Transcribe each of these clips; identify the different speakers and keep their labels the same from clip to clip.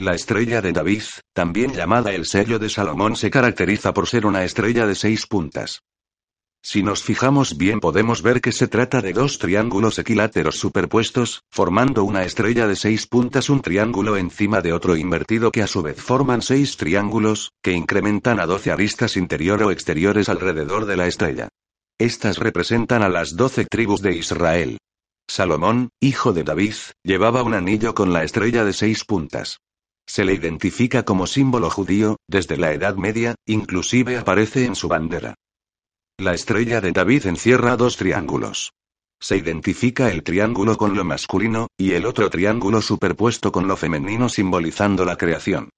Speaker 1: La estrella de David, también llamada el sello de Salomón, se caracteriza por ser una estrella de seis puntas. Si nos fijamos bien podemos ver que se trata de dos triángulos equiláteros superpuestos, formando una estrella de seis puntas un triángulo encima de otro invertido que a su vez forman seis triángulos, que incrementan a doce aristas interior o exteriores alrededor de la estrella. Estas representan a las doce tribus de Israel. Salomón, hijo de David, llevaba un anillo con la estrella de seis puntas. Se le identifica como símbolo judío, desde la Edad Media, inclusive aparece en su bandera. La estrella de David encierra dos triángulos. Se identifica el triángulo con lo masculino, y el otro triángulo superpuesto con lo femenino simbolizando la creación.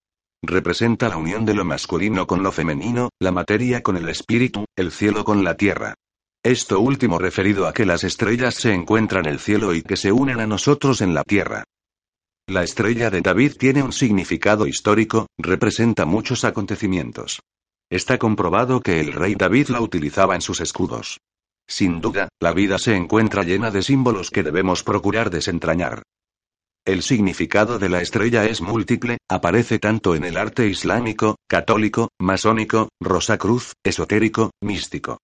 Speaker 1: Representa la unión de lo masculino con lo femenino, la materia con el espíritu, el cielo con la tierra. Esto último referido a que las estrellas se encuentran en el cielo y que se unen a nosotros en la tierra. La estrella de David tiene un significado histórico, representa muchos acontecimientos. Está comprobado que el rey David la utilizaba en sus escudos. Sin duda, la vida se encuentra llena de símbolos que debemos procurar desentrañar. El significado de la estrella es múltiple, aparece tanto en el arte islámico, católico, masónico, rosacruz, esotérico, místico.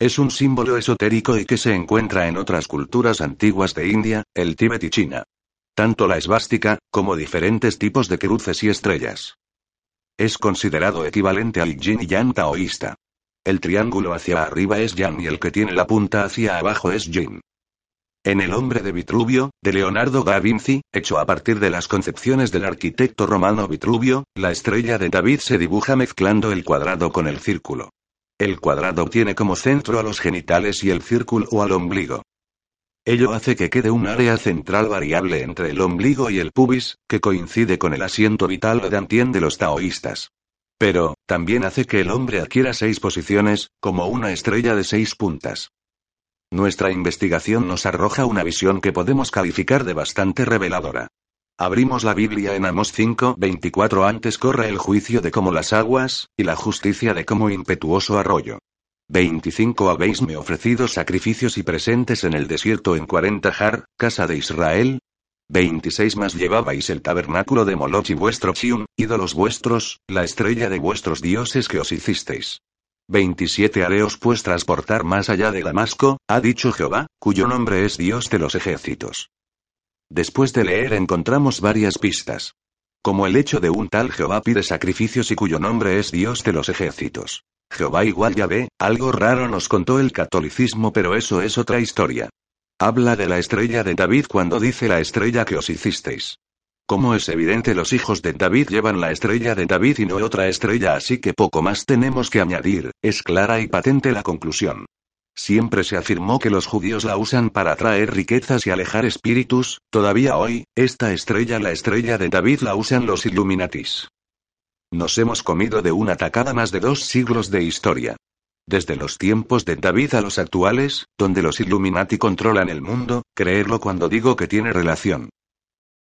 Speaker 1: Es un símbolo esotérico y que se encuentra en otras culturas antiguas de India, el Tíbet y China. Tanto la esvástica, como diferentes tipos de cruces y estrellas. Es considerado equivalente al yin y yang taoísta. El triángulo hacia arriba es yang y el que tiene la punta hacia abajo es yin. En El hombre de Vitruvio, de Leonardo da Vinci, hecho a partir de las concepciones del arquitecto romano Vitruvio, la estrella de David se dibuja mezclando el cuadrado con el círculo. El cuadrado tiene como centro a los genitales y el círculo al ombligo. Ello hace que quede un área central variable entre el ombligo y el pubis, que coincide con el asiento vital dantien de los taoístas. Pero, también hace que el hombre adquiera seis posiciones, como una estrella de seis puntas. Nuestra investigación nos arroja una visión que podemos calificar de bastante reveladora. Abrimos la Biblia en Amos 5, 24 antes corre el juicio de como las aguas, y la justicia de como impetuoso arroyo. 25 Habéisme ofrecido sacrificios y presentes en el desierto en 40 Jar, casa de Israel. 26 más llevabais el tabernáculo de Moloch y vuestro Chium, ídolos vuestros, la estrella de vuestros dioses que os hicisteis. 27 Hareos pues transportar más allá de Damasco, ha dicho Jehová, cuyo nombre es Dios de los ejércitos. Después de leer encontramos varias pistas. Como el hecho de un tal Jehová pide sacrificios y cuyo nombre es Dios de los ejércitos. Jehová igual ya ve, algo raro nos contó el catolicismo, pero eso es otra historia. Habla de la estrella de David cuando dice la estrella que os hicisteis. Como es evidente, los hijos de David llevan la estrella de David y no otra estrella, así que poco más tenemos que añadir, es clara y patente la conclusión. Siempre se afirmó que los judíos la usan para atraer riquezas y alejar espíritus, todavía hoy, esta estrella, la estrella de David, la usan los Illuminatis. Nos hemos comido de una tacada más de dos siglos de historia. Desde los tiempos de David a los actuales, donde los Illuminati controlan el mundo, creerlo cuando digo que tiene relación.